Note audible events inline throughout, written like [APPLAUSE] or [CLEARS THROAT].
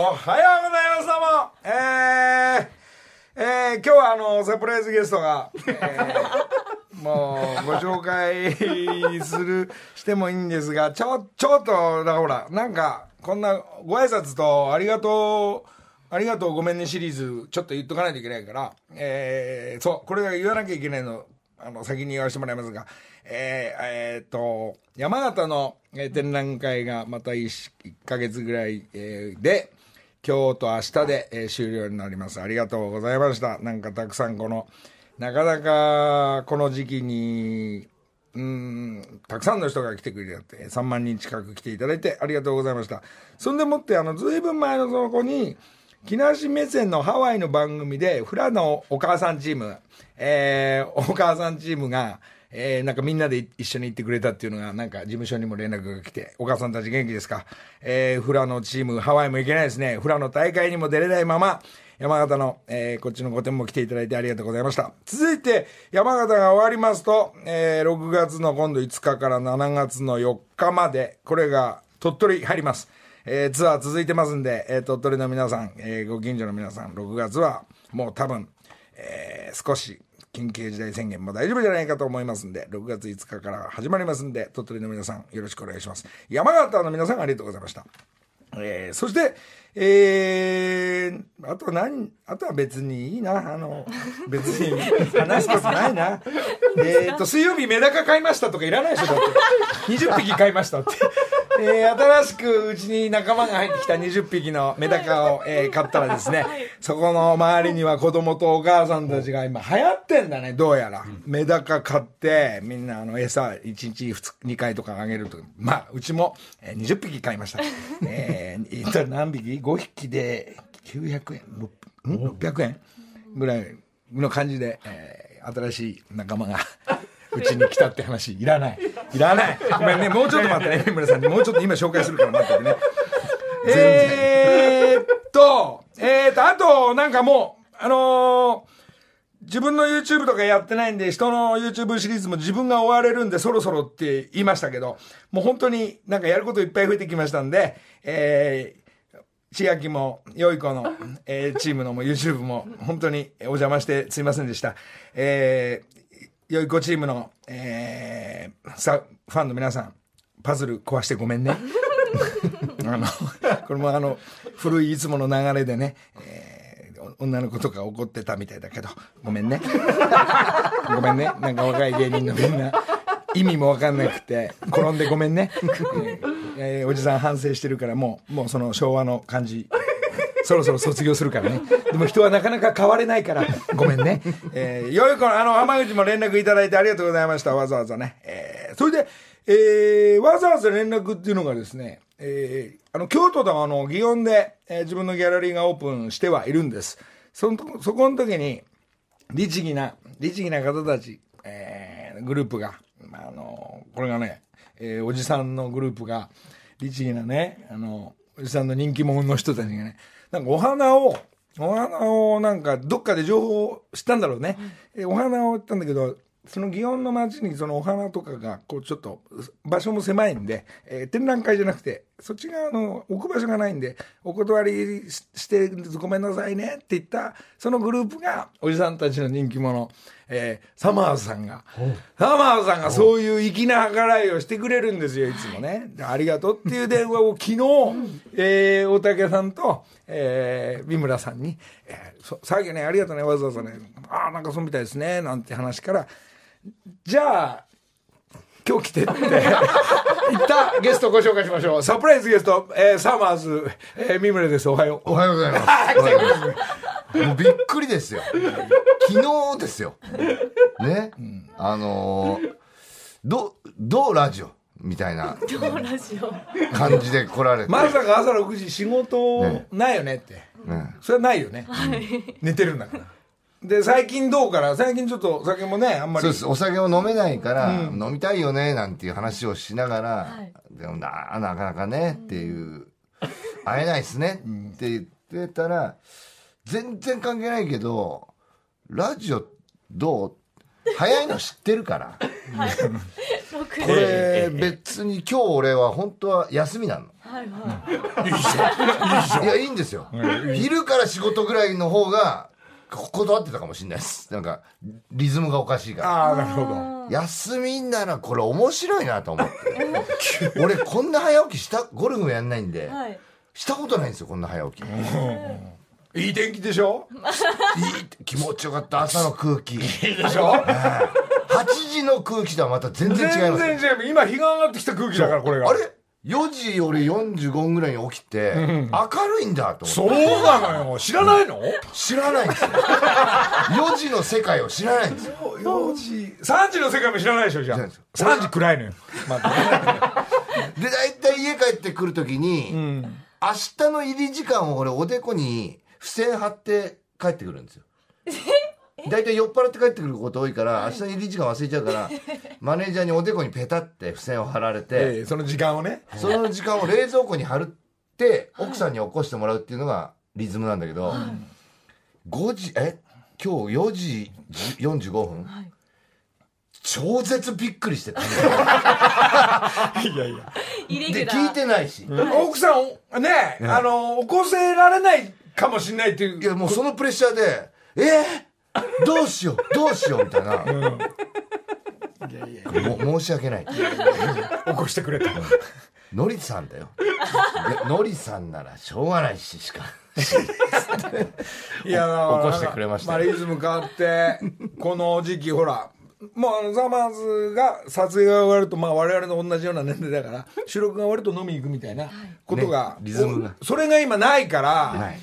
おはようございますどうも。えー、えー、今日はあのサプライズゲストが、えー、もうご紹介するしてもいいんですがちょちょっとだほらなんかこんなご挨拶とありがとうありがとうごめんねシリーズちょっと言っとかないといけないから、えー、そうこれが言わなきゃいけないのあの先に言わせてもらいますがえー、えー、っと山形の、展覧会がまた 1, 1ヶ月ぐらい、え、で今日と明日で、えー、終了になります。ありがとうございました。なんかたくさんこのなかなかこの時期にうんたくさんの人が来てくれて3万人近く来ていただいてありがとうございました。そんでもってあのずいぶん前のその子に木梨目線のハワイの番組でフラのお母さんチーム、えー、お母さんチームがえー、なんかみんなで一緒に行ってくれたっていうのが、なんか事務所にも連絡が来て、お母さんたち元気ですか？えー、フラのチーム、ハワイも行けないですね。フラの大会にも出れないまま、山形の、えー、こっちの御殿も来ていただいてありがとうございました。続いて、山形が終わりますと、えー、6月の今度5日から7月の4日まで、これが鳥取入ります。えー、ツアー続いてますんで、えー、鳥取の皆さん、えー、ご近所の皆さん、6月はもう多分、えー、少し緊急事態宣言も大丈夫じゃないかと思いますんで、6月5日から始まりますんで、鳥取の皆さんよろしくお願いします。山形の皆さんありがとうございました。えー、そして、えー、あと何、あとは別にいいな。あの、[LAUGHS] 別に話すことないな。[LAUGHS] えっと、水曜日メダカ買いましたとかいらないでしょ、だって。[LAUGHS] 20匹買いましたって。えー、新しくうちに仲間が入ってきた20匹のメダカを、えー、買ったらですね、そこの周りには子供とお母さんたちが今流行ってんだね、どうやら。メダカ買って、みんなあの餌1日 2, 2回とかあげると。まあ、うちも、えー、20匹買いました。[LAUGHS] えー、何匹 ?5 匹で900円、600円ぐらいの感じで、えー、新しい仲間がうちに来たって話いらない。いらない。ごめんね。もうちょっと待ってね。三村さんにもうちょっと今紹介するから待っててね。えー、っとえー、っとあとなんかもうあのー自分の YouTube とかやってないんで、人の YouTube シリーズも自分が終われるんで、そろそろって言いましたけど、もう本当になんかやることいっぱい増えてきましたんで、えー、千秋も、よい子の、えー、チームのも YouTube も、本当にお邪魔してすいませんでした。えー、よい子チームの、えー、さ、ファンの皆さん、パズル壊してごめんね。[LAUGHS] あの、これもあの、古いいつもの流れでね、えー、女の子とか怒ってたみたいだけど、ごめんね。[LAUGHS] ごめんね。なんか若い芸人のみんな、意味もわかんなくて、転んでごめんね。えー、おじさん反省してるから、もう、もうその昭和の感じ、そろそろ卒業するからね。でも人はなかなか変われないから、ごめんね。えー、よい子の、あの、浜口も連絡いただいてありがとうございました。わざわざね。えー、それで、えー、わざわざ連絡っていうのがですね、えー、あの、京都のあの、祇園で、えー、自分のギャラリーがオープンしてはいるんです。その、そこの時に、律儀な、律儀な方たち、えー、グループが、まあ、あの、これがね、えー、おじさんのグループが、律儀なね、あの、おじさんの人気者の人たちがね、なんかお花を、お花をなんかどっかで情報知ったんだろうね。うん、お花を売ったんだけど、その祇園の街にそのお花とかが、こうちょっと場所も狭いんで、えー、展覧会じゃなくて、そっち側の置く場所がないんで、お断りしてごめんなさいねって言った、そのグループがおじさんたちの人気者、えー、サマーズさんが、サマーズさんがそういう粋な計らいをしてくれるんですよ、いつもね。ありがとうっていう電話を [LAUGHS] 昨日、えー、大竹さんと、えー、三村さんに、えー、さっきね、ありがとうね、わざわざね、ああ、なんかそうみたいですね、なんて話から、じゃあ、今日来てって言ったゲストをご紹介しましょう。サプライズゲスト、えー、サマーズ、えー、三村です。おはよう。おはようございます。もうびっくりですよ。昨日ですよ。ね？うん、あのー、ど、どうラジオみたいな感じで来られて。まさか朝6時仕事ないよねって。ね、それはないよね。はい、寝てるんだから。で、最近どうから？最近ちょっとお酒もね、あんまり。そうです。お酒を飲めないから、うん、飲みたいよね、なんていう話をしながら、はい、でもな、なかなかね、っていう、会えないっすね、って言ってたら、全然関係ないけど、ラジオどう？早いの知ってるから。はい。[LAUGHS] これ別に今日俺は本当は休みなの。はいはい。いやいいんですよ。昼から仕事ぐらいの方がこ断ってたかもしれないです。なんかリズムがおかしいから。ああなるほど。休みならこれ面白いなと思って。俺こんな早起きしたゴルフもやんないんで、はい。したことないんですよこんな早起き。いいい天気でしょ？い気持ちよかった。朝の空気。いいでしょ？8時の空気とはまた全然違います全然違う今日が上がってきた空気だからこれが。あれ？4時俺45分ぐらいに起きて、明るいんだと思って。そうなのよ。知らないの？知らないんですよ。4時の世界を知らないんですよ。4時3時の世界も知らないでしょじゃあ。知らないですよ。3時暗いのよ。[LAUGHS] で大体家帰ってくる時に、明日の入り時間を俺おでこに付箋貼って帰ってくるんですよ [LAUGHS] 大体酔っ払って帰ってくること多いから明日の入り時間忘れちゃうから [LAUGHS] マネージャーにおでこにペタって付箋を貼られて、ええその時間をね。その時間を冷蔵庫に貼るって奥さんに起こしてもらうっていうのがリズムなんだけど、5時え？今日4時45分、はい。超絶びっくりしてた。いやいや。で聞いてないし、奥さんねあの起こせられないかもしれないっていう。いやもうそのプレッシャーで「えー、どうしようどうしよう」みたいな、も申し訳ない。起こしてくれた。のりさんだよ。いやのりさんならしょうがないししか。いや起こしてくれました。まあ、リズム変わってこの時期ほらもうザ・マーズが撮影が終わると、まあ、我々の同じような年齢だから収録が終わると飲みに行くみたいなことが、ねリズムが。おそれが今ないから、はい。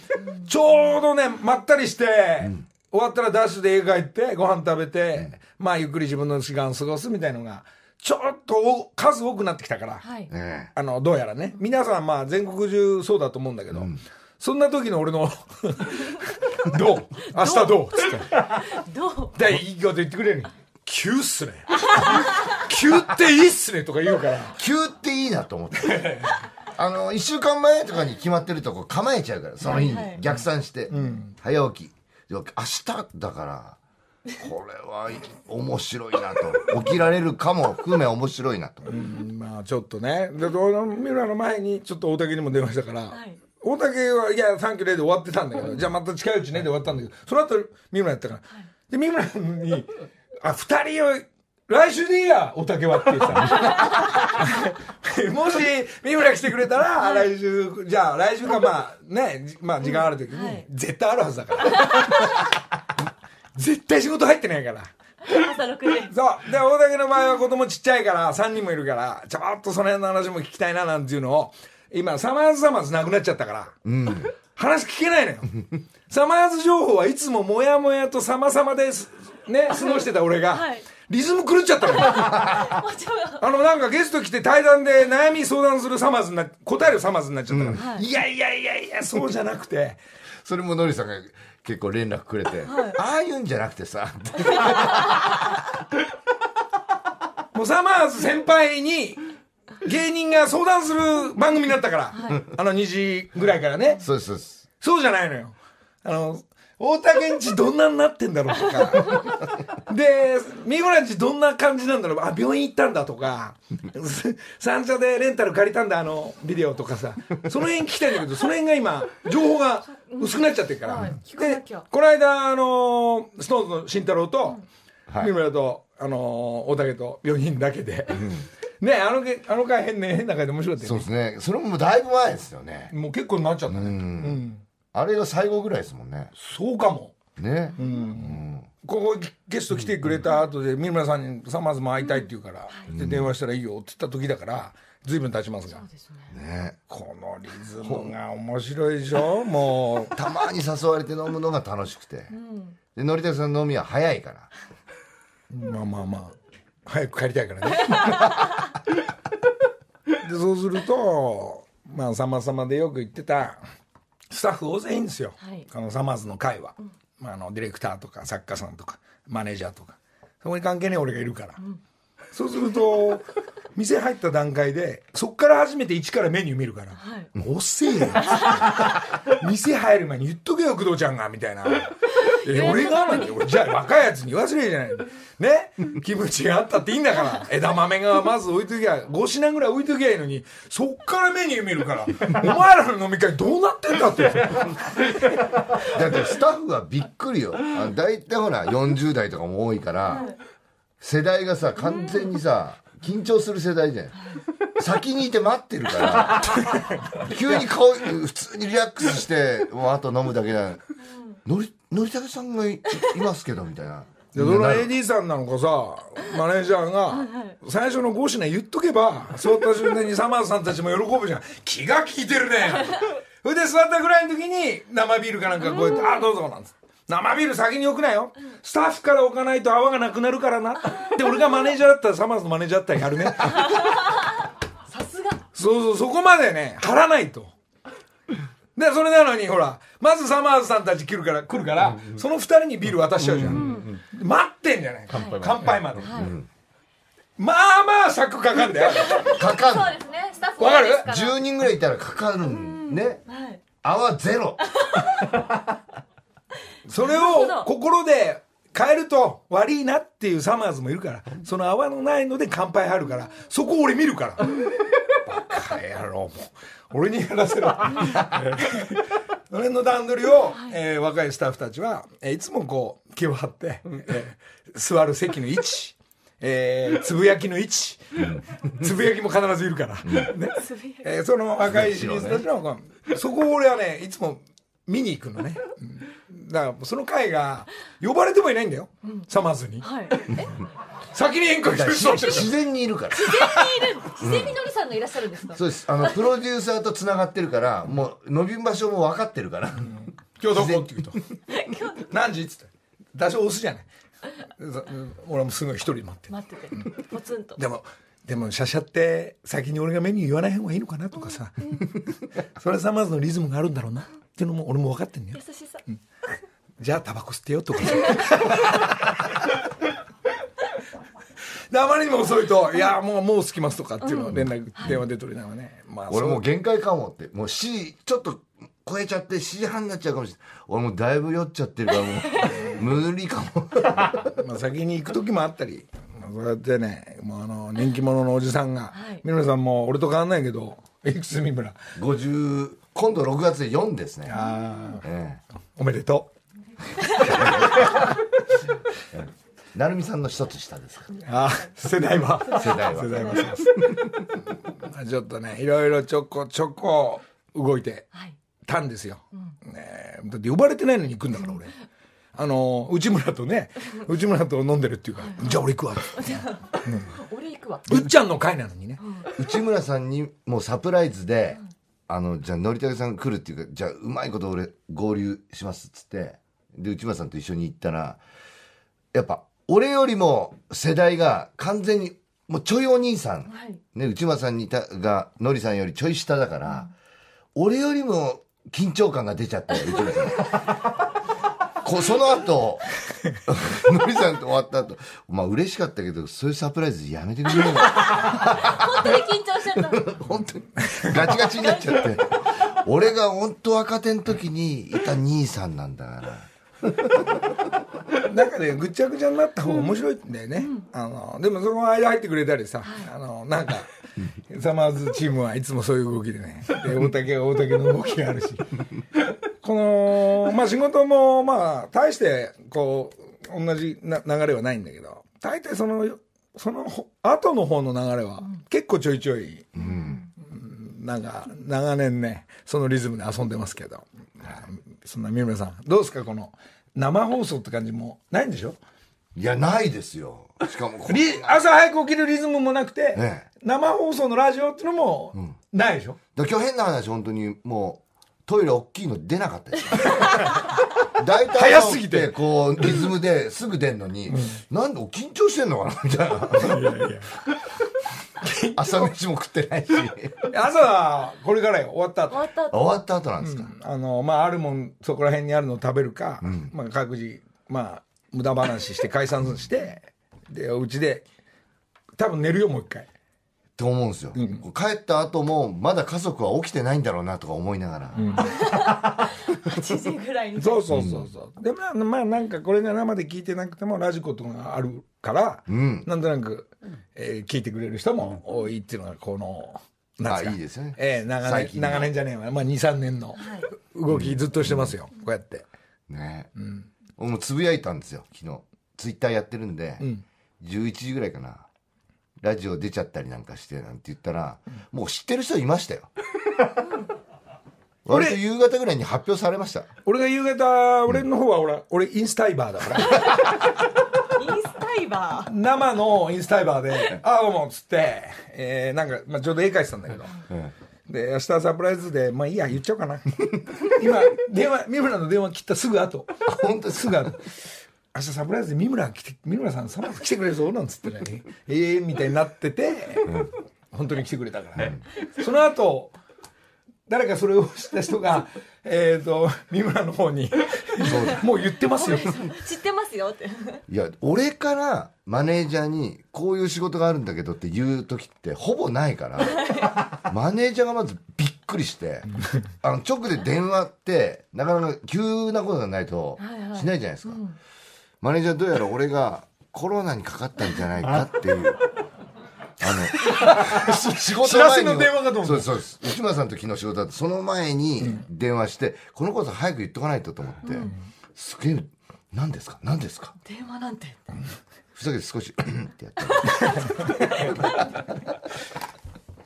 ちょうどねまったりして、終わったらダッシュで家帰ってご飯食べて、まあゆっくり自分の時間を過ごすみたいのがちょっとお数多くなってきたから、はい。ねあのどうやらね。皆さんまあ全国中そうだと思うんだけど、そんな時の俺の [LAUGHS] どう？[LAUGHS] 明日どう？つって。[LAUGHS] どう？でいいこと言ってくれる急っすね。急っていいっすねとか言うから。急っていいなと思って。あの1週間前とかに決まってるとこ構えちゃうからその日に逆算して、早起き。で明日だからこれは面白いなと。起きられるかも含め面白いなと、まあちょっとね。でどの三浦の前にちょっと大竹にも電話したから、はい。大竹はいや「サンキューレイ」で終わってたんだけどじゃあまた近いうちねで終わったんだけどその後三村やったから、で三村に「あ二人を来週でいいや大竹は」って言ってた [LAUGHS] もし三村来てくれたら、来週じゃあ来週かまあねじまあ時間ある時に、はい。絶対あるはずだから。絶対仕事入ってないから。朝6時。そう。で、大竹の場合は子供ちっちゃいから、3人もいるから、ちょっとその辺の話も聞きたいな、なんていうのを、今、サマーズサマーズなくなっちゃったから、話聞けないのよ。サマーズ情報はいつももやもやと様々です、ね、過ごしてた俺が、はいリズム狂っちゃった [LAUGHS] あの、なんかゲスト来て対談で悩み相談するサマーズにな、答えるサマーズになっちゃったから、はい。いやいやいやいや、そうじゃなくて、それものりさんが結構連絡くれて、ああいうんじゃなくてさ。[LAUGHS] もうサマーズ先輩に、芸人が相談する番組になったから、あの2時ぐらいからね。そうですそうそうじゃないのよ。あの、大竹んちどんなになってんだろうとか。で、三村んちどんな感じなんだろう？あ、病院行ったんだとか。[LAUGHS] 三社でレンタル借りたんだ、あの、ビデオとかさ。その辺聞きたいんだけど、その辺が今、情報が薄くなっちゃってるから。はいでこの間、あの、ストーンズの慎太郎と、はい三村と、あの、大竹と4人だけで。ね、あのけ、あの回変ね、変な回で面白かったそうよね。ですねそれももうだいぶ前ですよねもう結構になっちゃったね。うんうん。あれが最後ぐらいですもんねそうかも。ね、ここゲスト来てくれた後で三村さんにさまずも会いたいって言うから、で電話したらいいよって言った時だから随分経ちますが。ねね。このリズムが面白いでしょ？もう。たまに誘われて飲むのが楽しくて、でのりたけさんの飲みは早いから。まあまあまあ。早く帰りたいからね。[LAUGHS] でそうするとまあさまさまでよく言ってたスタッフ大勢いいんですよ、はい。このサマーズの会は、まあ、あのディレクターとか作家さんとかマネージャーとかそこに関係ねえ俺がいるから、そうすると店入った段階でそっから初めて一からメニュー見るから。はい「遅えよ」店入る前に言っとけよ工藤ちゃんがみたいなえ俺がなんだよ俺じゃあ若いやつに言わせりゃいいじゃない。ね？キムチがあったっていいんだから。枝豆がまず置いときゃ5品ぐらい置いときゃいいのにそっからメニュー見るから。お前らの飲み会どうなってんだって。だってスタッフはびっくりよ。大体ほら40代とかも多いから世代がさ完全にさ緊張する世代じゃん。先にいて待ってるから。[LAUGHS] 急に顔普通にリラックスしてもうあと飲むだけだのりのりたけさんがいいますけどみたいな。でその AD さんなのかさマネージャーが最初の5品言っとけば座った瞬間にサマーズさんたちも喜ぶじゃん。気が利いてるね。それで座ったぐらいの時に生ビールかなんかこうやって「あどうぞ」なんつって。生ビール先に置くなよ。スタッフから置かないと泡がなくなるからな。[LAUGHS] で俺がマネージャーだったらサマーズのマネージャーだったらやるね。さすが。そうそうそこまでね張らないとでそれなのにほらまずサマーズさんたち来るから来るから、その二人にビール渡しちゃうじゃん、待ってんじゃない？乾杯。まで、まあまあ尺かかんだよ。[LAUGHS] かかそうですね。スタッフわかる？多いですから。る10人ぐらいいたらかかるんね。はい。泡ゼロ。[LAUGHS] それを心で変えると悪いなっていうサマーズもいるからその泡のないので乾杯入るからそこ俺見るから。バカ野郎もう俺にやらせろ。[LAUGHS] それの段取りを、えー若いスタッフたちは、えーいつもこう気を張って、えー座る席の位置えーつぶやきの位置、つぶやきも必ずいるから、ね。えーその若いシリーズたちの、こうそこを俺はねいつも見に行くのね、うん。だからその会が呼ばれてもいないんだよ、サマーズに。はい。え？先に演歌してる人。[LAUGHS] 自然にいるから。自然にいる。自然にのりさんがいらっしゃるんですか？そうです。あのプロデューサーとつながってるからもう伸び場所も分かってるから。今日どこ？って言うと。何時？っつって。多少押すじゃない。そ俺もすごい一人で待ってる。待ってて。ポツンと。でもでもシャシャって先に俺がメニュー言わない方がいいのかなとかさ。[LAUGHS] それはサマーズのリズムがあるんだろうなっていうのも俺も分かってんだよ優しさ。じゃあタバコ吸ってよとかさ [LAUGHS] であまりにも遅いと「いやもうもう着きます」とかっていうのを連絡、電話で取りながらね、まあ、俺もう限界かもってもう C ちょっと超えちゃって7時半になっちゃうかもしれない。俺もうだいぶ酔っちゃってるからもう無理かも。[LAUGHS] まあ、先に行く時もあったり、まあ、そうやってねもうあの人気者のおじさんが、はい。三村さんも俺と変わんないけどいくつ三村。50今度6月で4ですね。ああえおめでとえ [LAUGHS] 成美さんの一つ下ですああ世代は。世代は。世代は。[LAUGHS] ちょっとねいろいろちょこちょこ動いてはい。たんですよ、ねえだって呼ばれてないのに行くんだから俺。あの内村とね [LAUGHS] 内村と飲んでるっていうから、じゃあ俺行くわ。俺行くわ。うっちゃんの会なのにね、内村さんにもうサプライズで、あのじゃあのりたけさん来るっていうかじゃあうまいこと俺合流しますっつってで内村さんと一緒に行ったらやっぱ俺よりも世代が完全にもうちょいお兄さん、はい。ね、内村さんにたがのりさんよりちょい下だから、俺よりも緊張感が出ちゃって内村さん [LAUGHS] こうその後 [LAUGHS] のりさんと終わった後まあ嬉しかったけどそういうサプライズやめてくれよ。本当に緊張しちゃった。[LAUGHS] 本当にガチガチになっちゃって。俺が本当若手の時にいた兄さんなんだから。なんかねぐっちゃぐちゃになった方が面白いんだよね、あのでもその間入ってくれたりさ、あのなんかサマーズチームはいつもそういう動きでね。で大竹は大竹の動きがあるしこのまあ仕事もまあ大してこう同じな流れはないんだけど大体そのそのほ後の方の流れは結構ちょいちょい、なんか長年ねそのリズムで遊んでますけど、そんな三村さんどうですかこの生放送って感じもないんでしょ？いやないですよ。しかも朝早く起きるリズムもなくて、ええ生放送のラジオっていうのもないでしょ、だから今日変な話本当にもうトイレ大きいの出なかったです。よ [LAUGHS] 大体早すぎて。こうリズムですぐ出んのに、なんで緊張してんのかな？みたいな。朝飯も食ってないし。朝はこれからよ。終わった後。終わった後。終わった後なんですか、あのまああるもんそこら辺にあるのを食べるか、まあ、各自まあ無駄話して解散してでお家で多分寝るよもう一回って思うんですよ、帰った後もまだ家族は起きてないんだろうなとか思いながら、8時ぐらいに。そうそうそうそう、でまあまあなんかこれが生で聞いてなくてもラジコとかがあるから、ん。なんとなく、えー聞いてくれる人も多いっていうのがこのなんかあいいですよね。えー長年長年じゃねえわ、まあ、23年の動きずっとしてますよ、こうやって。ね、俺もつぶやいたんですよ昨日。ツイッターやってるんで、ん。11時ぐらいかなラジオ出ちゃったりなんかしてなんて言ったら、もう知ってる人いましたよ。[LAUGHS] 割と夕方ぐらいに発表されました。俺が夕方俺の方は俺,、俺インスタイバーだから。[LAUGHS] インスタイバー。生のインスタイバーで「ああどうも」っつって、えーなんか、まあ、ちょうど絵描いてたんだけど、で明日サプライズでまあいいや言っちゃおうかな。今電話三村の電話切ったすぐ後。本当すぐ後明日サプライズで三村来て三村さんサプライズ来てくれるぞなんつってね。[LAUGHS] ええみたいになってて、本当に来てくれたから、その後誰かそれを知った人がえっ、と三村の方にもう言ってますよ。知ってますよ。っていや俺からマネージャーにこういう仕事があるんだけどって言う時ってほぼないから。マネージャーがまずびっくりしてあの直で電話ってなかなか急なことがないとはいはい。しないじゃないですか、マネージャーどうやら俺がコロナにかかったんじゃないかっていう。あの仕事 [LAUGHS] 知らせの電話かと思った。そうですそうです。内村さんと昨日仕事だってその前に電話して、このこと早く言っとかないとと思って、すげえ何ですか？何ですか？電話なんて。ふざけて少し [CLEARS THROAT] ってやって。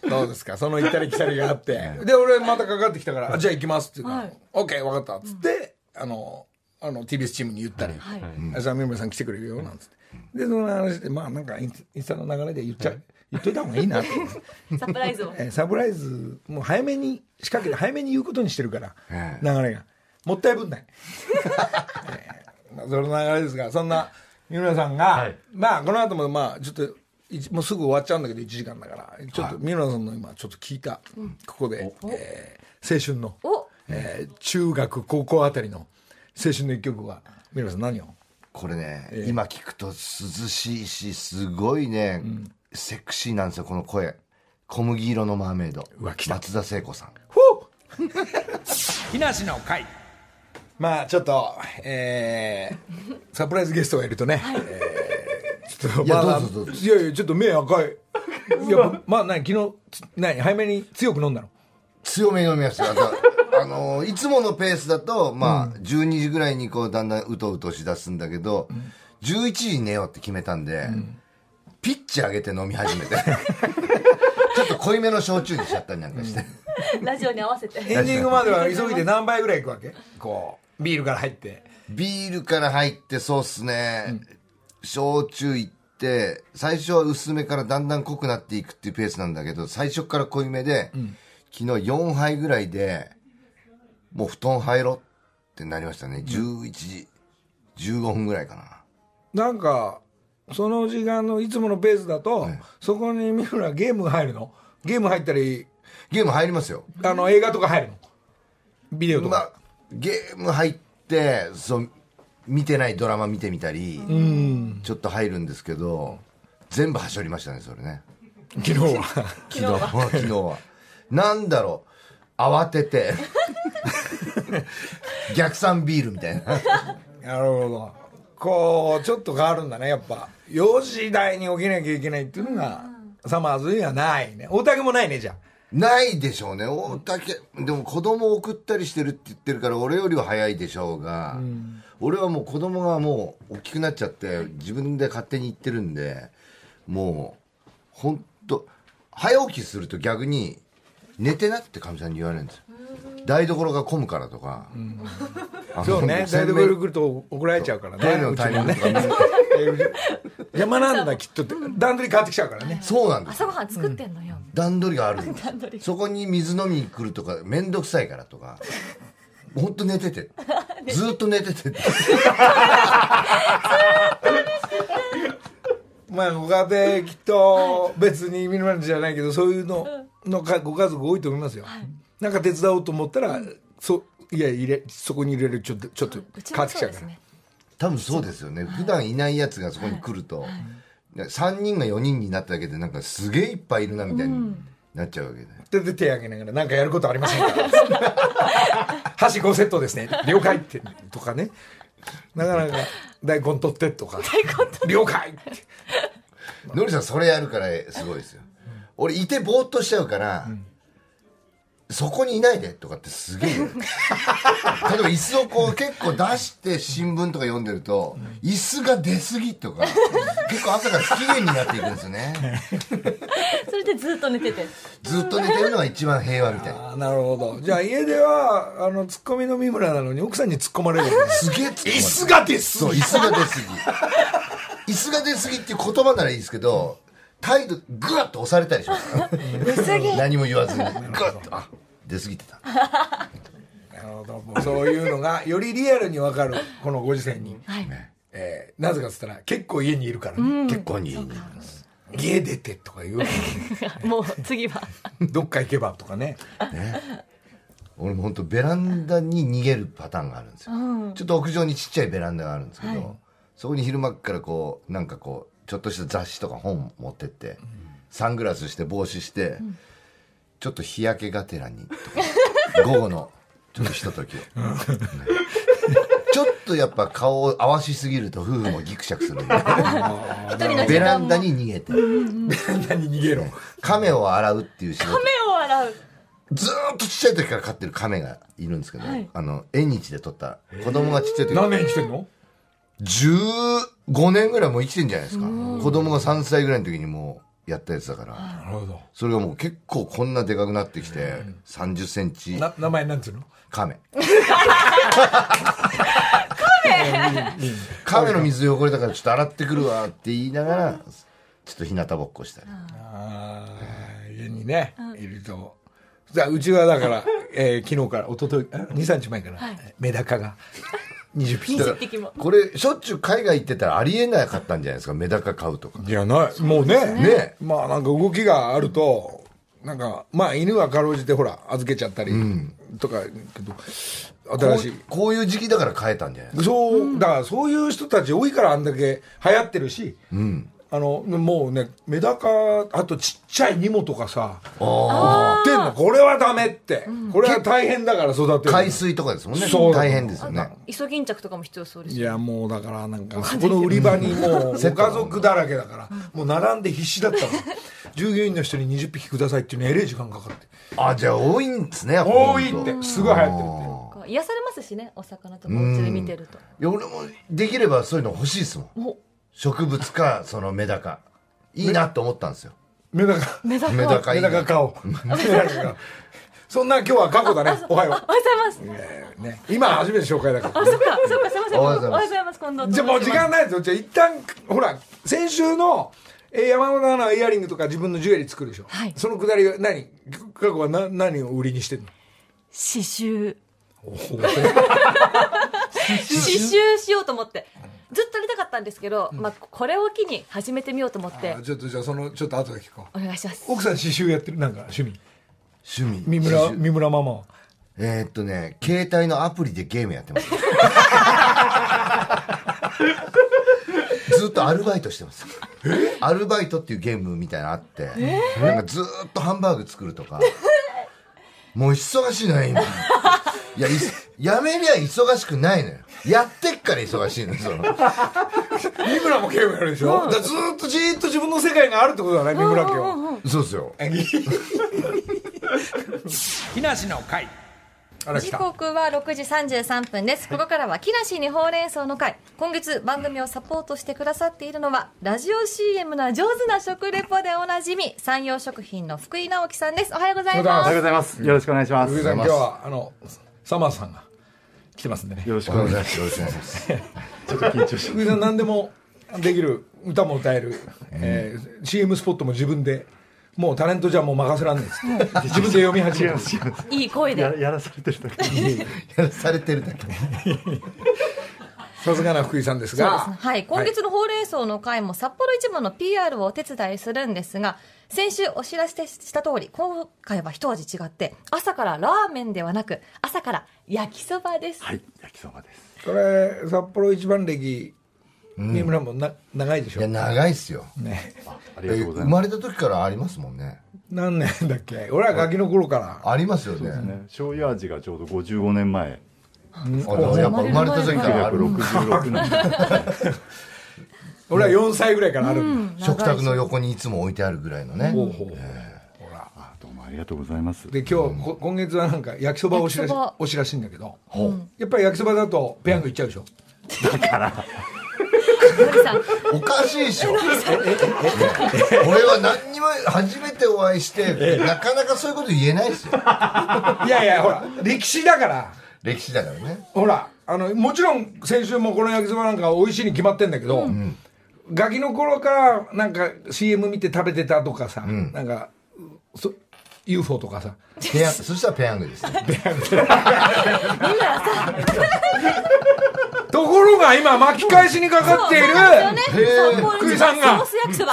[LAUGHS] どうですか？その行ったり来たりがあって。で俺またかかってきたからあ「じゃあ行きます」って言うからはい「オッケー分かった」っつって、あのあの TBS チームに言ったり「はい。あじゃあ三村さん来てくれるよ」なんつって。でその話でまあなんかインスタの流れで言っちゃう言っといた方がいいなって、[LAUGHS] サプライズを。えーサプライズもう早めに仕掛けて早めに言うことにしてるから、ええ。流れが。もったいぶんない、[LAUGHS] その流れですがそんな三村さんが、はい。まあこの後もまあちょっといもうすぐ終わっちゃうんだけど1時間だからちょっと三村さんの今ちょっと聞いた、ここで、えー青春の、お。えー中学高校あたりの青春の一曲は。さん何を？これね、今聞くと涼しいしすごいね、セクシーなんですよこの声。小麦色のマーメイド。松田聖子さん。木梨の会。まあちょっとえー、サプライズゲストがいるとね、えーちょっといやまあどうぞどうぞ。いやいやちょっと目赤い。いやまあ何？昨日つ何？早めに強く飲んだの？強めに飲みましたあのいつものペースだとまあ、12時ぐらいにこうだんだんうとうとしだすんだけど、11時に寝ようって決めたんで、ピッチ上げて飲み始めて。[LAUGHS] ちょっと濃いめの焼酎にしちゃったりなんかして、ラジオに合わせて。エンディングまでは急いで何杯ぐらいいくわけ？こう。ビールから入って。ビールから入ってそうっすね、焼酎いって最初は薄めからだんだん濃くなっていくっていうペースなんだけど最初から濃いめで、昨日4杯ぐらいでもう布団入ろうってなりましたね、11時15分ぐらいかな。なんかその時間のいつものペースだと、そこに三村ゲームが入るの？ゲーム入ったりゲーム入りますよ。あの映画とか入るの？ビデオとか、まあゲーム入ってそう見てないドラマ見てみたり、ちょっと入るんですけど全部はしょりましたねそれね。昨日は。[LAUGHS] 昨日は。昨日は。なんだろう慌てて。逆算ビールみたいな。なるほど。こうちょっと変わるんだねやっぱ。4時台に起きなきゃいけないっていうのが、サマーズにはないね。大竹もないねじゃあ。ないでしょうね。大竹でも子供送ったりしてるって言ってるから俺よりは早いでしょうが、俺はもう子供がもう大きくなっちゃって自分で勝手に行ってるんでもう本当早起きすると逆に寝てなってかみさんに言われるんですよ。台所が混むからとか、そうね。台所来ると怒られちゃうからね。トイレのタイミングとかうちもね。[LAUGHS] 邪魔なんだきっとって。段取り変わってきちゃうからね。そうなんです朝ごはん作ってんのよ。段取りがあるんです [LAUGHS] 段取り。そこに水飲みに来るとか面倒くさいからとか。本当寝てて。[LAUGHS] ずっと寝てて。まあご家庭きっと別に見るまじゃないけどそういうののかご家族多いと思いますよ、なんか手伝おうと思ったら、そいや入れそこに入れるちょっとちょっと変わもってきちゃうから。ね。多分そうですよね。普段いないやつがそこに来ると、で3人が4人になっただけでなんかすげえいっぱいいるなみたいになっちゃうわけで、手挙げながら、なんかやることありませんか？[LAUGHS] 箸5セットですね。了解って、とかね。なかなか、大根取ってとか。了解って。のりさんそれやるからすごいですよ、俺いてぼーっとしちゃうから、そこにいないでとかってすげえ言う。[LAUGHS] 例えば椅子をこう結構出して新聞とか読んでると椅子が出過ぎとか結構朝から不機嫌になっていくんですよね。それでずっと寝てて。ずっと寝てるのが一番平和みたいな。なるほど。じゃあ家では、あの、ツッコミの三村なのに奥さんに突っ込まれるす。すげえ突っ込まれて椅子がですそう椅子が出過ぎ。椅子が出過ぎっていう言葉ならいいですけど態度グワッと押されたりします。何も言わずに。[LAUGHS] グワッと。あ出過ぎてた。なるほど。もうそういうのが、よりリアルにわかる、このご時世に。はい。えーなぜかっつったら、結構家にいるから。ね。結構に家出てとか言う [LAUGHS] もう次は。どっか行けばとかね。俺も本当ベランダに逃げるパターンがあるんですよ、ちょっと屋上にちっちゃいベランダがあるんですけど、そこに昼間っからこうなんかこうちょっとした雑誌とか本持ってって、サングラスして帽子して、ちょっと日焼けがてらにとか午後のちょっとひとときを、ね。ちょっとやっぱ顔を合わしすぎると夫婦もギクシャクするんで。ベランダに逃げて。何逃げろ。亀を洗うっていう仕事。目を洗う。ずーっとちっちゃい時から飼ってる亀がいるんですけど、はい。あの縁日で撮った子供がちっちゃい時。何年生きてんの？15年ぐらいもう生きてんじゃないですか。子供が3歳ぐらいの時にもうやったやつだから。なるほど。それがもう結構こんなでかくなってきて3 0センチ。な、名前なんつうの？亀。亀？の水汚れたからちょっと洗ってくるわって言いながらちょっと日向ぼっこしたり。ああ、家にね、いると。じゃあ、うちはだから、えー昨日から、一昨日、あ2、3日前から、メダカが20匹。20匹もこれしょっちゅう海外行ってたらありえなかったんじゃないですか？メダカ買うとかいや、ない。もうね。ねまあ、なんか動きがあると、なんか、まあ、犬はかろうじて、ほら、預けちゃったり、とか、けど、こ新しい。うこういう時期だから買えたんじゃないですか？そう、だからそういう人たち多いからあんだけ流行ってるし、あの、もうね、メダカ、あとちっちゃいニモとかさ、売ってんの、これはダメって。これは大変だから育てる。海水とかですもんねそう。大変ですよね。イソギンチャクとかも必要そうですいや、もうだからなんか、そこの [LAUGHS] 売り場にもう、[LAUGHS] ご家族だらけだから、もう並んで必死だったの。従業員の人に20匹くださいっていうのにえれい時間かかって。あじゃあ多いんですね多いって、すごい流行ってるって。癒されますしねお魚とかお家で見てると。いや俺もできればそういうの欲しいですもん。お植物かそのメダカ。いいなと思ったんですよ。メダカ、メダカ。メダカ。いメいなダカ顔。メダカ顔。そんな今日は過去だね。おはよおはようございます。ね、今初めて紹介だから。あそっかそっかすいません。おはようございます。おはようございます近藤じゃあもう時間ないですよ。じゃあ一旦、ほら、先週の、えー山本アナはイヤリングとか自分のジュエリー作るでしょ。はい。そのくだりが何？過去はな何を売りにしてんの？刺繍。[LAUGHS] 刺繍しようと思ってずっとやりたかったんですけど、まあ、これを機に始めてみようと思って。あちょっとじゃあその、ちょっと後で聞こう。お願いします。奥さん刺繍やってる？なんか趣味？趣味。三村、三村ママ。は。えーっとね携帯のアプリでゲームやってます。[LAUGHS] ずっとアルバイトしてます。アルバイトっていうゲームみたいなのあって、なんかずーっとハンバーグ作るとか。もう忙しいのよ今。いやいやめりゃ忙しくないのよやってっから忙しいのよその [LAUGHS] 三村もゲームやるでしょ、だからずーっとじーっと自分の世界があるってことだね、三村家は。そうですよ [LAUGHS] 木梨の会。時た。刻は6時33分です。ここからは木梨にほうれん草の会。今月番組をサポートしてくださっているのは、ラジオ CM な上手な食レポでおなじみ、山陽食品の福井直樹さんです。おはようございまます。おはようございます。よろしくお願いします。今日は、あの、サマーさんが来てますんでね。ろしおくお願いしますよろしくお願いしますます。[LAUGHS] ちょっと緊張し福井さん何でもできる歌も歌える、えー CM スポットも自分でもうタレントじゃもう任せらんねえっつって自分で読み始めます違います。いい声で。ややらされてるだけ。[LAUGHS] やらされてるだけさすがな福井さんですそうがですね。はい、今月のほうれん草の会も札幌一番の PR をお手伝いするんですが先週お知らせした通り今回は一味違って朝からラーメンではなく朝から焼きそばです、はい、焼きそばです。これ札幌一番歴三村もな長いでしょ？いや長いっすよ。ね。ありがとうございままれた時からありますもんね。何年だっけ？俺はガキの頃から。ありますよね。すね。醤油味がちょうど55年前やっぱ生まれた時からある1966年俺は4歳ぐらいからある。んだ、食卓の横にいつも置いてあるぐらいのね。ほうほうほう。ほら。あどうもありがとうございます。で今日、こ今月はなんか焼きそばをしらしらしいんだけど、やっぱり焼きそばだとペヤングいっちゃうでしょ、のりさん。おかしいでしょ。俺は何にも初めてお会いしてなかなかそういうこと言えないですよ。いやいやほら歴史だから歴史だからね。ほらあのもちろん先週もこの焼きそばなんか美味しいに決まってんだけど、ガキの頃からなんか CM 見て食べてたとかさ、なんかそ UFO とかさ。ペヤンそしたらペヤングですよ [LAUGHS] ところが今巻き返しにかかっている福井さんが。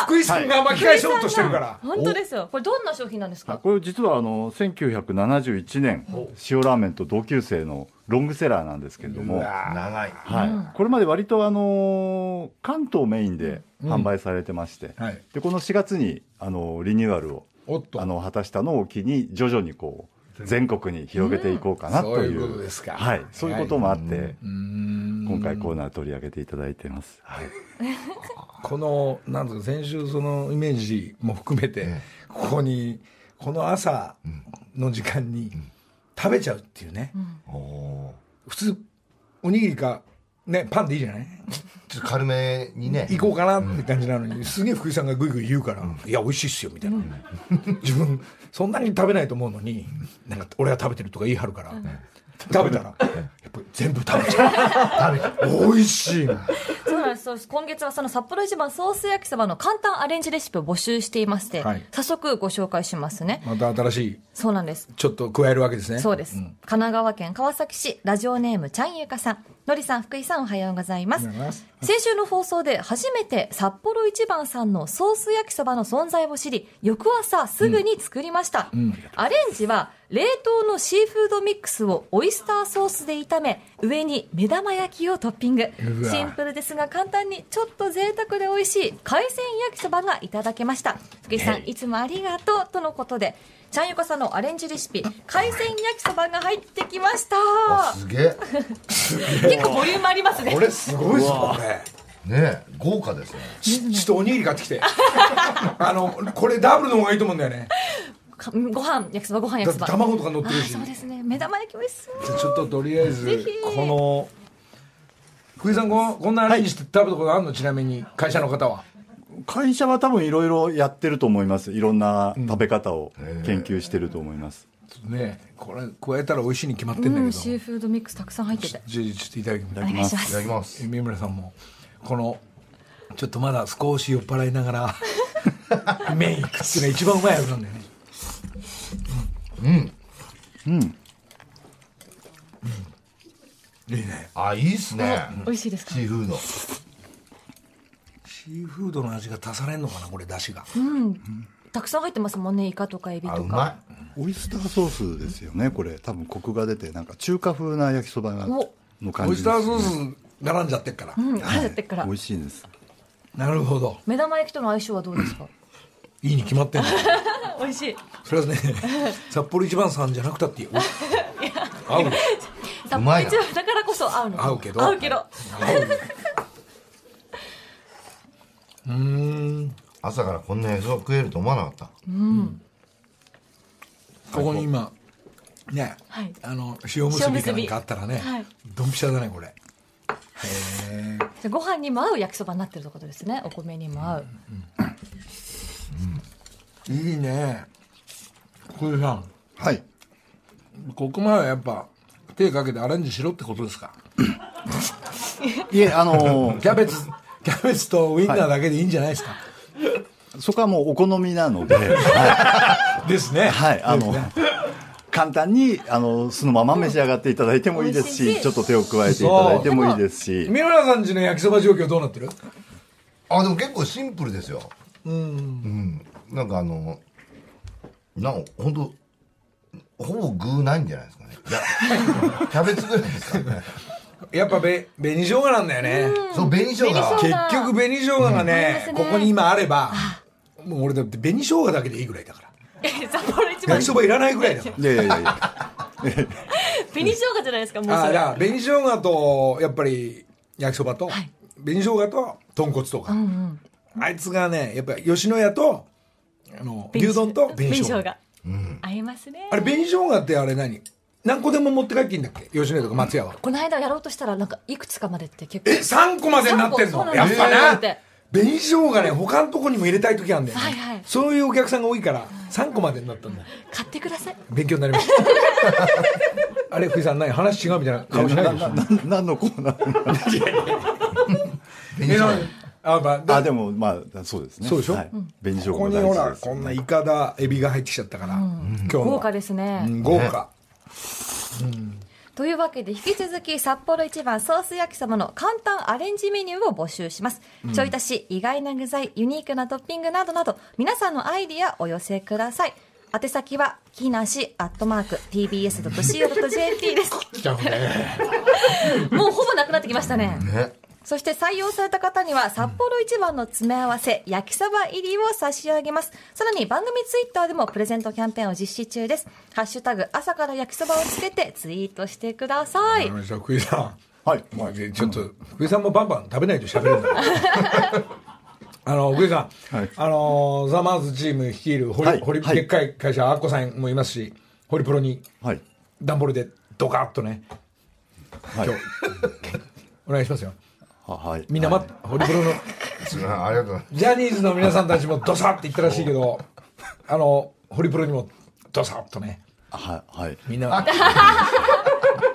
福井さんが巻き返しようとしてるから、本当ですよ。これどんな商品なんですか？あこれ実はあの1971年塩ラーメンと同級生のロングセラーなんですけれども、長い。はい、これまで割とあの関東メインで販売されてまして、はい。でこの4月にあのリニューアルをおっと。あの果たしたのを機に徐々にこう全国に広げていこうかなという,、そういうことはい、そういうこともあって、今回コーナー取り上げていただいてます、はい、[LAUGHS] このなんですか先週そのイメージも含めて、ここにこの朝の時間に食べちゃうっていうね、おー普通おにぎりかねパンでいいじゃない？ちょっと軽めにね。行こうかなって感じなのに、すげえ福井さんがぐいぐい言うから、いや美味しいっすよみたいな、自分そんなに食べないと思うのになんか俺は食べてるとか言い張るから、食べたらやっぱり全部食べちゃう。食べ美味しいのそうなんですそうです。今月はその札幌一番ソース焼きそばの簡単アレンジレシピを募集していまして、はい。早速ご紹介しますね。また新しいそうなんです。ちょっと加えるわけですね。そうです、神奈川県川崎市ラジオネームちゃんゆかさんのりさん福井さんおはようございます。ます。先週の放送で初めて札幌一番さんのソース焼きそばの存在を知り翌朝すぐに作りました、アレンジは冷凍のシーフードミックスをオイスターソースで炒め上に目玉焼きをトッピング。シンプルですが簡単にちょっと贅沢で美味しい海鮮焼きそばがいただけました。福井さんいつもありがとうとのことでちゃんゆかさんのアレンジレシピ海鮮焼きそばが入ってきました。すげえ。[LAUGHS] 結構ボリュームありますね。これすごいっすよこれね豪華ですね。ちちょっとおにぎり買ってきて。[LAUGHS] あのこれダブルの方がいいと思うんだよね。かご飯焼きそばご飯焼きそば。卵とか乗ってるし。あそうですね。目玉焼き美味しそう。ちょっととりあえずこの福井さんここんなアレンジして食べたことあるの？ちなみに会社の方は会社は多分いろいろやってると思います。いろんな食べ方を研究してると思います、ねこれ加えたら美味しいに決まってんだけど、うんシーフードミックスたくさん入ってて。じゃあちょっといただきます。お願いしまいただす。きます。三村さんもこのちょっとまだ少し酔っ払いながら [LAUGHS] 麺いくっていうのが一番うまいやつなんだよね。うん。うん。いいね。あいいっすね。美味しいですか？シーフード。シーフードの味が足されんのかなこれ出汁が。たくさん入ってますもんねイカとかエビとか。オイスターソースですよねこれ。多分コクが出てなんか中華風な焼きそばの感オイスじですね。ターソース絡んじゃってっから、うん入ってっから。美味しいです。なるほど。目玉焼きとの相性はどうですか？いいに決まってんの。[LAUGHS] 美味しい。それはね札幌一番さんじゃなくたっていい合う。の札まいな。幌一番だからこそ合うの。合うけど。合うけど。合ううーん。朝からこんな焼きそば食えると思わなかった。ここに今ね、はい。あの塩むすびかなんかあったらね、はい。ドンピシャだねこれ。へえご飯にも合う焼きそばになってるってことですねお米にも合う。いいね。小出さん。はい。ここまでやっぱ手かけてアレンジしろってことですか？[LAUGHS] いえあの [LAUGHS] キャベツキャベツとウインナーだけでいいんじゃないですか、そこはもうお好みなので、はい、ですね。はい、あの簡単に、あの、そのまま召し上がっていただいてもいいですし、美味しいし。ちょっと手を加えていただいてもいいですし、三村さんちの焼きそば状況どうなってる？あでも結構シンプルですよ。うん、なんかあのなんか本当ほぼ具ないんじゃないですかね。キャベツぐらいですかねやっぱべ紅生姜なんだよね。そう紅生姜。紅生姜。結局紅生姜がねうん。ここに今あればもう俺だって紅生姜だけでいいぐらいだから。札幌一番。焼きそばいらないぐらいだから。いやいやいやいや。[LAUGHS] 紅生姜じゃないですかもうああ紅生姜とやっぱり焼きそばと、はい。紅生姜と豚骨とか、うんうん。あいつがねやっぱり吉野家とあの牛丼と紅生姜。姜。合いますね。あれ紅生姜ってあれ何？何個でも持って帰っていいんだっけ？吉野家とか松屋は。この間やろうとしたらなんかいくつかまでって結構。え3個までになってんの？やっぱな。紅生姜ね他のとこにも入れたい時あるんだよね、はいはい。そういうお客さんが多いから3個までになったんだ買ってください。勉強になりました。[LAUGHS] あれ福井さん何話違うみたいな。顔しないでしょ。何のコーナー？あ、まあ、あででもまあそうですね。そうでしょ？はい、紅生ここ姜にほらこんなイカだエビが入ってきちゃったから、今日の豪華ですね、うん。というわけで引き続き札幌一番ソース焼きそばの簡単アレンジメニューを募集します、ちょい足し意外な具材ユニークなトッピングなどなど皆さんのアイディアお寄せください。宛先は木梨アットマーク tbs.co.jp です。[LAUGHS] もうほぼなくなってきましたね。ねそして採用された方には札幌一番の詰め合わせ焼きそば入りを差し上げます。さらに番組ツイッターでもプレゼントキャンペーンを実施中です。ハッシュタグ朝から焼きそばをつけてツイートしてください。わかりました。福井さん。はい。まあ、でちょっと、福井さんもバンバン食べないと喋るんだからあの、福井さん、はい。あの、ザ・マーズチーム率いる、ホリ、はい。ホリ、はい。でっかい会社、アッコさんもいますし、ホリプロに、はい。段ボールでドカッとね、はい。お願いしますよ。ははい。みんな待って、ホリプロの、すごいありがとう。ございますジャニーズの皆さんたちもドサって言ったらしいけど、あの、ホリプロにもドサッとね、はいはい。みんな、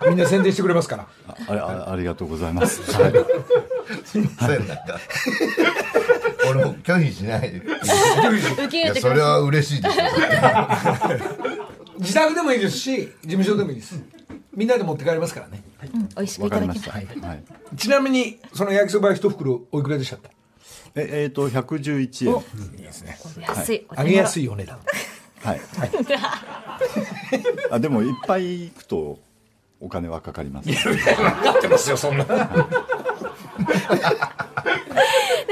みんな宣伝してくれますから。ああありがとうございます。すい。ませんなんか俺も拒否しないそれは嬉しいですよ。自宅でもいいですし、事務所でもいいです。みんなで持って帰りますからね。い、うん、美味しくわいただきかりました、はい、ちなみに、その焼きそば一袋おいくらでした？っけええーと111円。いいですね。安い、あげやすいいお値段。はい。[LAUGHS] あでもいっぱい行くとお金はかかります。分かってますよ、そんな。[LAUGHS] で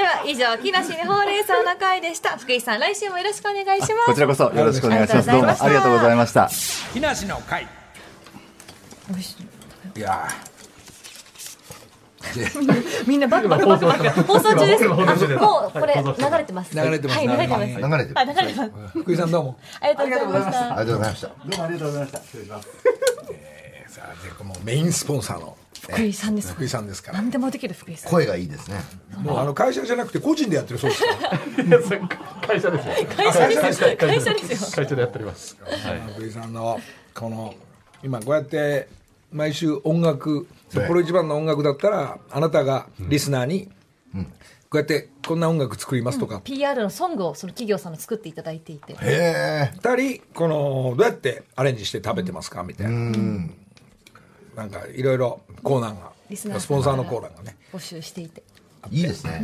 は以上木梨にほうれん草の会でした。福井さん来週もよろしくお願いします。こちらこそよろしくお願いします。どうもありがとうございました。木梨の会。いや [LAUGHS] みんなバクバクバクバク。放送中です。もうこれ流れてます。流れてます。はい流れてます。はい流れてるあ流れてます。ー福井さんどうも。ありがとうございました。ありがとうございました。どうもありがとうございました。失礼しますさあ、で、このメインスポンサーの福井さんです福井さんですから。何でもできる福井さん。声がいいですね。もうあの会社じゃなくて個人でやってるそうです。[LAUGHS] 会社ですよ。会社ですよ。会社ですよ。会社でやっております。福井さんのこの今こうやって毎週音楽札幌一番の音楽だったらあなたがリスナーにこうやってこんな音楽作りますとか。PR のソングをその企業さんの作っていただいていて。へえ。二人このどうやってアレンジして食べてますか？みたいな。なんかいろいろコーナーリスナーさんがスポンサーのコーナーがね。募集していて。いいですね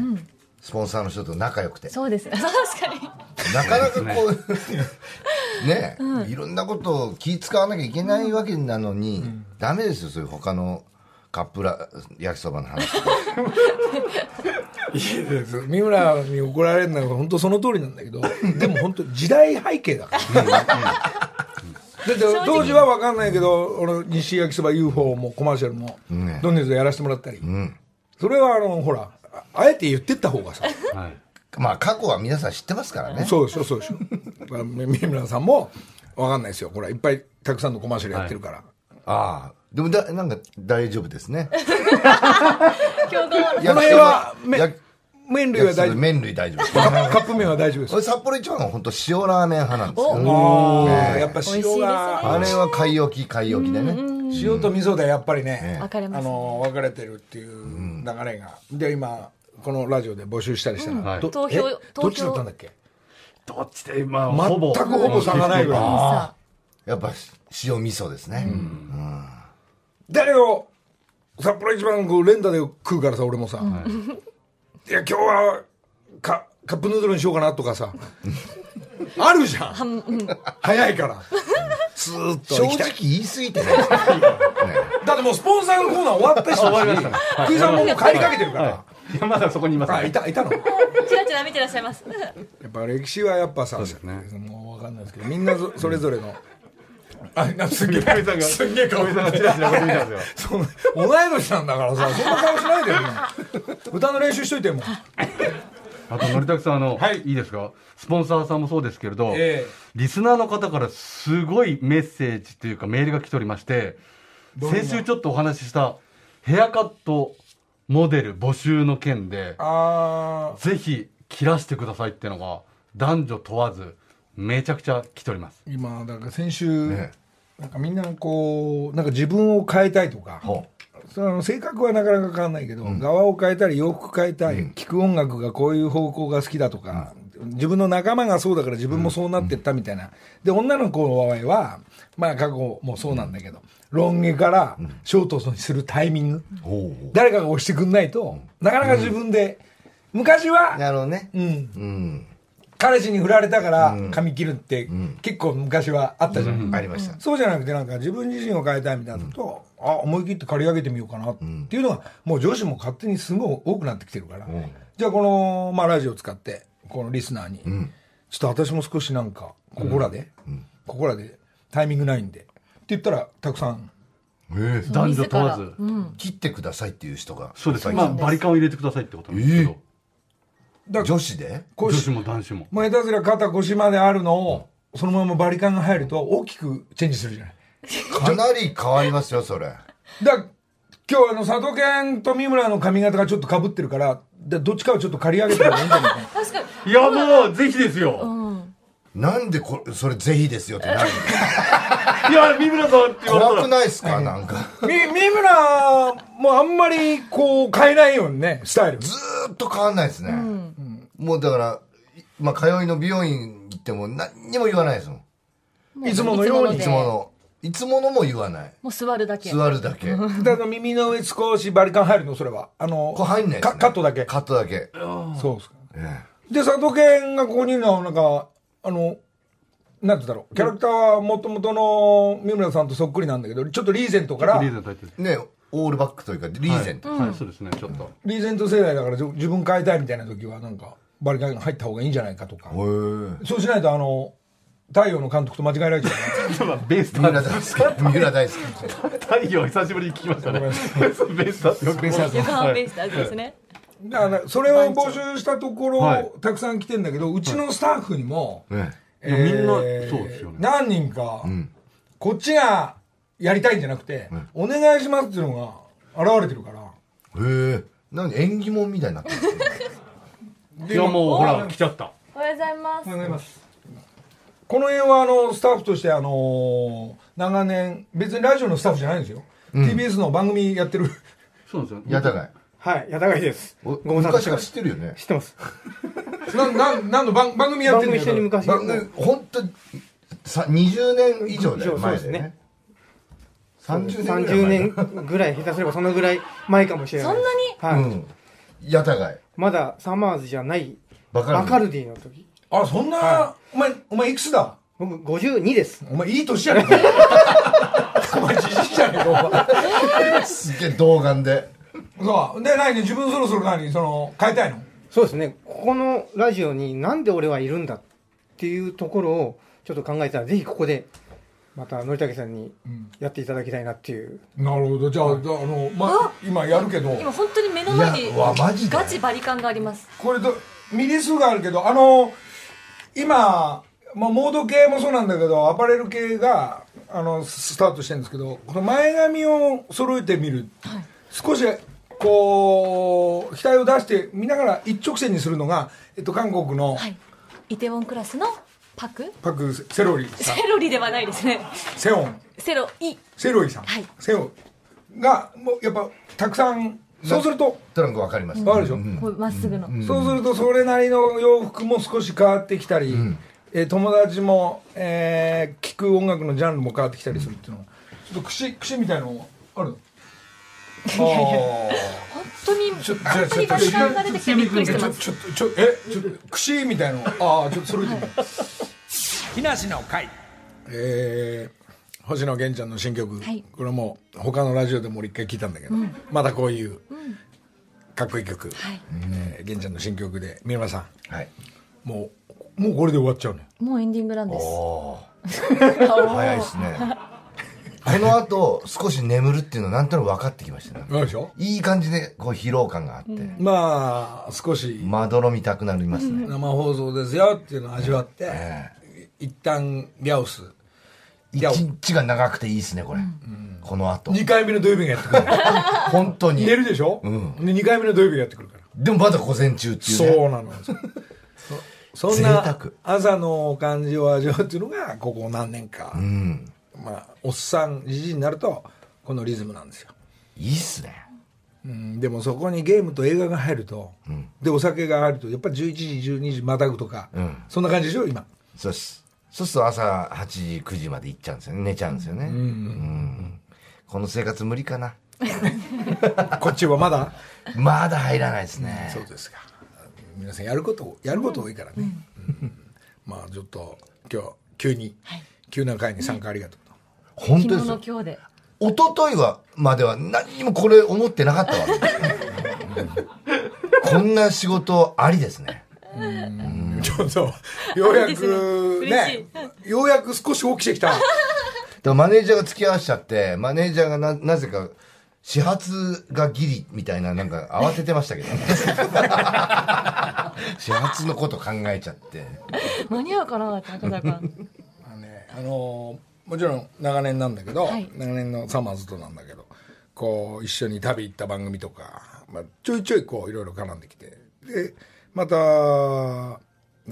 スポンサーの人と仲良くて。そうです。ね [LAUGHS] 確かに。なかなかこうね。[LAUGHS] いろんなことを気使わなきゃいけないわけなのにダメですよそういう他のカップラ焼きそばの話。[LAUGHS] いいです三村に怒られるのは本当その通りなんだけどでも本当時代背景だから。だって当時は分かんないけど俺西焼きそば UFO もコマーシャルもねどん。どんやらせてもらったり、それはあのほらああえて言ってった方がさ。はい。まあ過去は皆さん知ってますからね。そうでしょそうでしょだから三村さんも分かんないですよ。ほらいっぱいたくさんのコマーシャルやってるから、ああ。でもだなんか大丈夫ですね。今日がこの辺はめ焼き麺類は大丈夫？麺類大丈夫です。カップカップ麺は大丈夫です。俺札幌一番は本当塩ラーメン派なんですよ。おああやっぱ塩があれは買い置き買い置きでね塩と味噌でやっぱりね、あ分かれますね。の分かれてるっていう流れが、で今このラジオで募集したりしたら、はい。ど投票え投票どっちだったんだっけ？どっちで、まあ、全ほぼ。くほぼ。差がないぐらい。さやっぱ塩味噌ですね。だけど札幌一番こう連打で食うからさ俺もさ、[LAUGHS] い、や今日はかカップヌードルにしようかなとかさ。あるじゃん。早いからスーッと正直言い過ぎてないですか、ね。だってもうスポンサーのコーナー終わったし終わりましたね福井さんももう帰りかけてるから、はい。いやまだそこにいますあいねたいたの。やチラチラ見てらっしゃいます。っぱ歴史はやっぱさそうですね。もう分かんないですけどみんなそそれぞれの。あなすげえさんがすげえ顔。さんがチラチラこっち見たんですよ。同い年なんだからさそんな顔しないでよ。[LAUGHS] 歌の練習しといてもあと、のりたくさん、あの、はい。い、いですか？スポンサーさんもそうですけれど、ええ。リスナーの方からすごいメッセージというかメールが来ておりまして、先週ちょっとお話ししたヘアカットモデル募集の件で、ぜひ切らしてくださいっていうのが男女問わずめちゃくちゃ来ております。今だから先週、ね。なんかみんなこうなんか自分を変えたいとか、ほその性格はなかなか変わらないけど、側を変えたり洋服変えたい、聴く音楽がこういう方向が好きだとか、自分の仲間がそうだから自分もそうなってったみたいな、で女の子の場合はまあ過去もそうなんだけど、ロン毛からショートにするタイミング、誰かが押してくんないと、なかなか自分で、昔は、なるほどね。うん、うん。彼氏に振られたから髪切るって、結構昔はあったじゃん、ありました。そうじゃなくてなんか自分自身を変えたいみたいなのと、あ思い切って刈り上げてみようかなっていうのが、もう女子も勝手にすごい多くなってきてるから、じゃあこの、まあ、ラジオを使ってこのリスナーに、ちょっと私も少しなんかここらで、ここらでタイミングないんで。って言ったらたくさん。え。え男女問わず。切ってくださいっていう人がそうです。まあ、バリカンを入れてくださいってことなんですけど、えだ女子で？女子も男子も。まあ、下手すりゃ肩腰まであるのをそのままバリカンが入ると大きくチェンジするじゃないかなり変わりますよそれ。だから今日あの佐藤健と三村の髪型がちょっとかぶってるからでどっちかをちょっと刈り上げた方がいいんじゃないかな。確かに。いや、もう、ぜひですよ。なんでこれそれぜひですよってなるいや、三村さんって言われたら。怖くないですかなんか？み三村もあんまりこう変えないようにねスタイル。ずーっと変わんないですね、もうだからいまあ通いの美容院行っても何にも言わないですもん。いつものように。いつものいつものも言わない。もう座るだけ。座るだけ。こであの耳の上少しバリカン入るのそれは。あのれ入んないです、かね、カットだけ。カットだけ、そうですか。えで佐藤健がここにいるのはなんかあのなんて言うんだろう。キャラクターはもともとの三村さんとそっくりなんだけどちょっとリーゼントからリーゼント入ってる。えねオールバックというかリーゼント、はい、そうですね、ちょっと。リーゼント世代だから自自分変えたいみたいな時はなんかバリカン入った方がいいんじゃないかとか。へえ。そうしないとあの太陽の監督と間違えられちゃう。まあベースタ三浦ー大好き三浦大好き太陽久しぶりに聞きましたね。ベースターってよくベースターズベイスターズですね、だからそれを募集したところ、はいたくさん来てんだけどうちのスタッフにも、ねいやみんなそうですよね何人か、こっちがやりたいんじゃなくて、お願いしますっていうのが現れてるからへえ何縁起物みたいになってるんですかいや、もう、ほら、来ちゃった。おはようございますおはようございますこの辺はあのスタッフとしてあの長年別にラジオのスタッフじゃないんですよ、TBS の番組やってるそうなんですよ。やたがいはい、矢田貝です。おご無沙汰昔からしてます。知ってるよね知ってます。[LAUGHS] なななんの番番組やって番る組一緒に昔。番組本当さ20年以上だよそう前ですね30年ぐらい前30年ぐらい、下手すればそのぐらい前かもしれない。そんなに？はい。うんやたがいまだサマーズじゃない、バカルディバカルディの時。あそんな、はお前お前いくつだ？僕52です。お前いい年やねん [LAUGHS] お前じじいじゃねえかお前。すげえ童顔で。そう。で何？自分そろそろ何？その変えたいの？そうですね。ここのラジオになんで俺はいるんだっていうところをちょっと考えたら、ぜひここで、また、のりたけさんにやっていただきたいなっていう。なるほど。じゃああの、ま、今やるけど。今本当に目の前にいやうわマジで。ガチバリカンがあります。これとミリ数があるけどあの今、まあ、モード系もそうなんだけどアパレル系があのススタートしてるんですけどこの前髪を揃えてみる、少しこう額を出して見ながら一直線にするのが、えっと、韓国のはい。イテウォンクラスのパク？パク・セロリさん。セロリではないですね。セオン。セロイ。セロリさん、はい。セオンがもうやっぱたくさんそうするとトランクわかります。わかるでしょ、こうまっすぐの、そうするとそれなりの洋服も少し変わってきたり、えー友達も、えー聴く音楽のジャンルも変わってきたりするっていうの。はちょっと串串みたいなのあるあ本当にちょ本当にバリカンが出てきてびっくりしてますちょっとちょっとえちょっと串みたいなのああちょっと揃えてみる木梨の会えー、星野源ちゃんの新曲、はい。これも他のラジオでも俺一回聞いたんだけど、まだこういうかっこいい曲、はい。えー源ちゃんの新曲で。三村さん。はい。もうもうこれで終わっちゃうねもうエンディングなんです。[LAUGHS] 早いですね。この後少し眠るっていうのなんとなく分かってきましたね。でしょ？いい感じでこう疲労感があって、まあ少し。まどろみたくなりますね、生放送ですよっていうのを味わって、え一旦リャオス一日が長くていいですねこれ、この後。2回目の土曜日がやってくる。[LAUGHS] 本当に。寝るでしょ、ん。で2回目の土曜日がやってくるから。でもまだ午前中っていうね。そうなの [LAUGHS] そそんな朝の感じを味わうっていうのがここ何年か、うん。まあおっさんじじいになるとこのリズムなんですよ、いいっすね。うん、でもそこにゲームと映画が入ると、でお酒が入るとやっぱり11時12時またぐとか、うん。そんな感じでしょ今？そうっすそうすると朝8時9時まで行っちゃうんですよね。寝ちゃうんですよね、うん。この生活無理かな。[LAUGHS] こっちはまだ？まだ入らないですね、そうですか。皆さんやることやること多いからね、うん。まあちょっと今日急に、急な会に参加ありがとう本当ですよ。の今日で。一昨日はまでは何にもこれ思ってなかったわけですよ。[LAUGHS] こんな仕事ありですねちょっとようやく嬉ね。ようやく少し起きてきた。[LAUGHS] だマネージャーが付き合わしちゃってマネージャーがななぜか始発がギリみたいななんか慌ててましたけどね。[LAUGHS] 始発のこと考えちゃって。間に合うかなって赤坂あのねあのもちろん長年なんだけど、はい。長年のサマーズとなんだけどこう一緒に旅行った番組とか、まあ、ちょいちょいこういろいろ絡んできて。でまた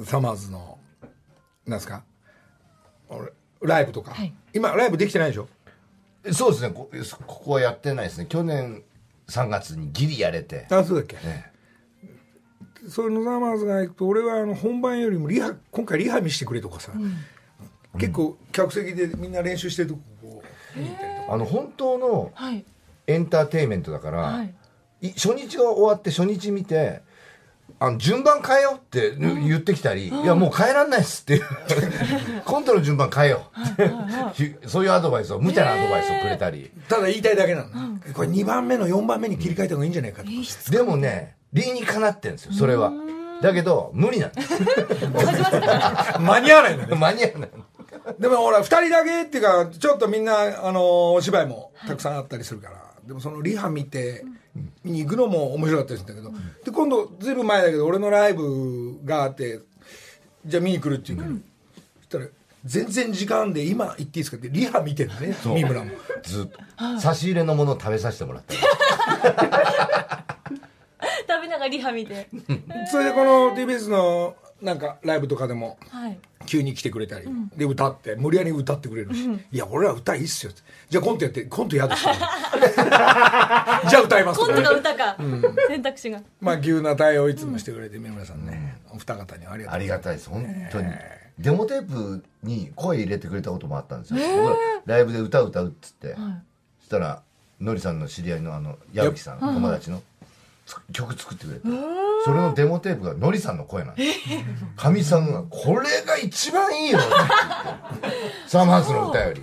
サマーズのなんですか？俺ライブとか、はい。今ライブできてないでしょ？そうですね。こここはやってないですね。去年3月にギリやれて。あそうだっけ、ねそういうのサマーズが行くと俺はあの本番よりもリハ今回リハ見してくれとかさ、結構客席でみんな練習してるとこ見に行ったりとか。あの本当のはい。エンターテインメントだから、はい。い初日が終わって初日見てあの順番変えようって言ってきたり、いやもう変えらんないっすっていう [LAUGHS] コントの順番変えよう。ってそういうアドバイスを無茶なアドバイスをくれたり、ただ言いたいだけなの、これ2番目の4番目に切り替えた方がいいんじゃないかと。か、でもね理にかなってんですよそれは。だけど無理なんです。[LAUGHS] 間に合わないんだよね。間に合わないでもほら2人だけっていうかちょっとみんなあのお芝居もたくさんあったりするから、でもそのリハ見て見に行くのも面白かったりするんだけど、で今度ずいぶん前だけど俺のライブがあってじゃあ見に来るっていうから、そしたら全然時間で今行っていいですかってリハ見てるね三村も。ずっと。差し入れのものを食べさせてもらって食べながらリハ見て。[LAUGHS] それでこの TBS のなんかライブとかでもはい。急に来てくれたり、で歌って無理やり歌ってくれるし「いや俺ら歌いいっすよ」って「じゃあコントやってコント嫌ですよ」[LAUGHS] じゃあ歌いますコントねか。歌か選択肢が。まあ急な対応をいつもしてくれて三村さんね、お二方にはありがとう。ありがたいです。本当に。デモテープに声入れてくれたこともあったんですよ、ライブで歌う歌うっつって、そしたらのりさんの知り合いのあの矢吹さん友達の。つ曲作ってくれて。それのデモテープがのりさんの声なんです。かみさんが「これが一番いいよ」って言って。[LAUGHS] サマーズの歌より。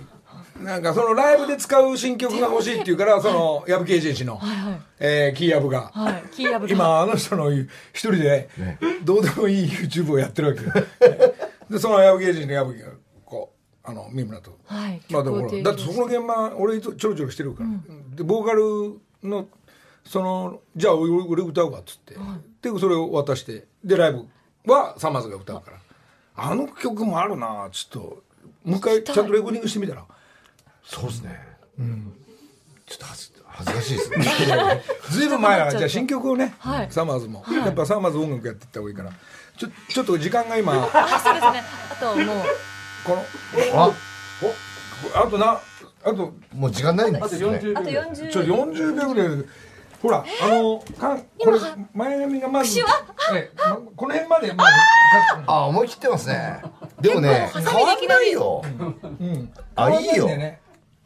なんかそのライブで使う新曲が欲しいっていうからその矢吹エージェンシーの、えーキーヤブが、はい。キーヤブが。今あの人の一人でね。どうでもいい YouTube をやってるわけよ。[LAUGHS] でその矢吹エージェンシーの矢吹がこうあの三村と。はい。まあでもほらだってそこの現場俺ちょろちょろしてるから、でボーカルのそのじゃあ俺俺歌うわっつって、でそれを渡して。でライブはサマーズが歌うから。あ。の曲もあるなちょっと。もう一回ちゃんとレコーディングしてみたら。そうですね、ちょっと恥ず恥ずかしいですね。ずいぶん前だからじゃあ新曲をね、はい。サマーズも、やっぱサマーズ音楽やっていった方がいいから。ちょちょっと時間が今あそうですね。あともう。この。あ。あとなあと。もう時間ないんですよね。あと40ちょ40秒ぐらいほらあのかんこれ前髪がまずえまこの辺までまずあ思い切ってますね。でもね変わんないよ。うん。あいいよ。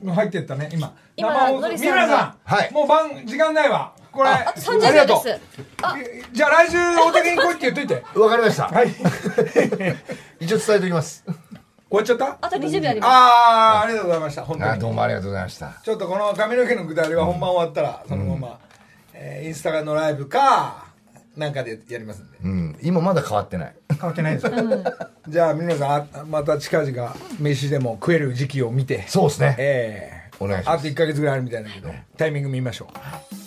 入ってったね今。今のりさんが。三村さん、はい。もう晩時間ないわ。これ。あ30りがとう。秒ですえじゃあ来週お手に来いって言っといて。わかりました。はい。[LAUGHS] 一応伝えておきます。終わっちゃった？あと20秒あります。ああありがとうございました。本当あにどうもありがとうございました。ちょっとこの髪の毛のくだりは本番終わったらそのまま、えーインスタのライブかなんかでやりますんで。うん。今まだ変わってない。変わってないです [LAUGHS] じゃあ皆さんあまた近々飯でも食える時期を見て。そうですね。ええ。お願いします。あと1か月ぐらいあるみたいだけどタイミング見ましょう